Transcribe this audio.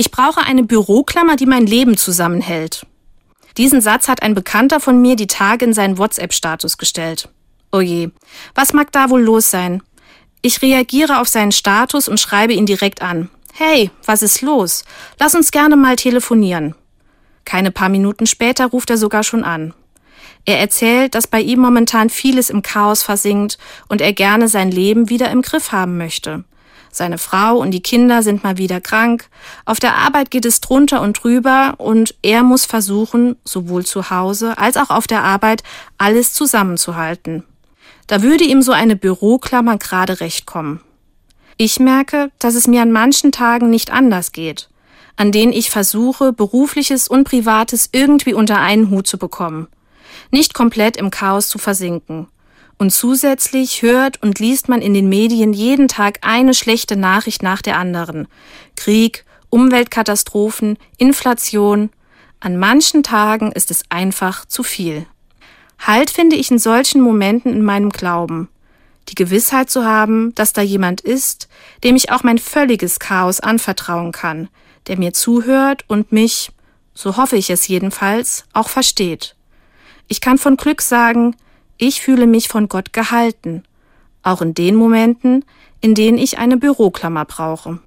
Ich brauche eine Büroklammer, die mein Leben zusammenhält. Diesen Satz hat ein Bekannter von mir die Tage in seinen WhatsApp-Status gestellt. Oh je, was mag da wohl los sein? Ich reagiere auf seinen Status und schreibe ihn direkt an. Hey, was ist los? Lass uns gerne mal telefonieren. Keine paar Minuten später ruft er sogar schon an. Er erzählt, dass bei ihm momentan vieles im Chaos versinkt und er gerne sein Leben wieder im Griff haben möchte. Seine Frau und die Kinder sind mal wieder krank. Auf der Arbeit geht es drunter und drüber und er muss versuchen, sowohl zu Hause als auch auf der Arbeit alles zusammenzuhalten. Da würde ihm so eine Büroklammer gerade recht kommen. Ich merke, dass es mir an manchen Tagen nicht anders geht, an denen ich versuche, berufliches und privates irgendwie unter einen Hut zu bekommen, nicht komplett im Chaos zu versinken und zusätzlich hört und liest man in den Medien jeden Tag eine schlechte Nachricht nach der anderen. Krieg, Umweltkatastrophen, Inflation. An manchen Tagen ist es einfach zu viel. Halt finde ich in solchen Momenten in meinem Glauben. Die Gewissheit zu haben, dass da jemand ist, dem ich auch mein völliges Chaos anvertrauen kann, der mir zuhört und mich, so hoffe ich es jedenfalls, auch versteht. Ich kann von Glück sagen, ich fühle mich von Gott gehalten, auch in den Momenten, in denen ich eine Büroklammer brauche.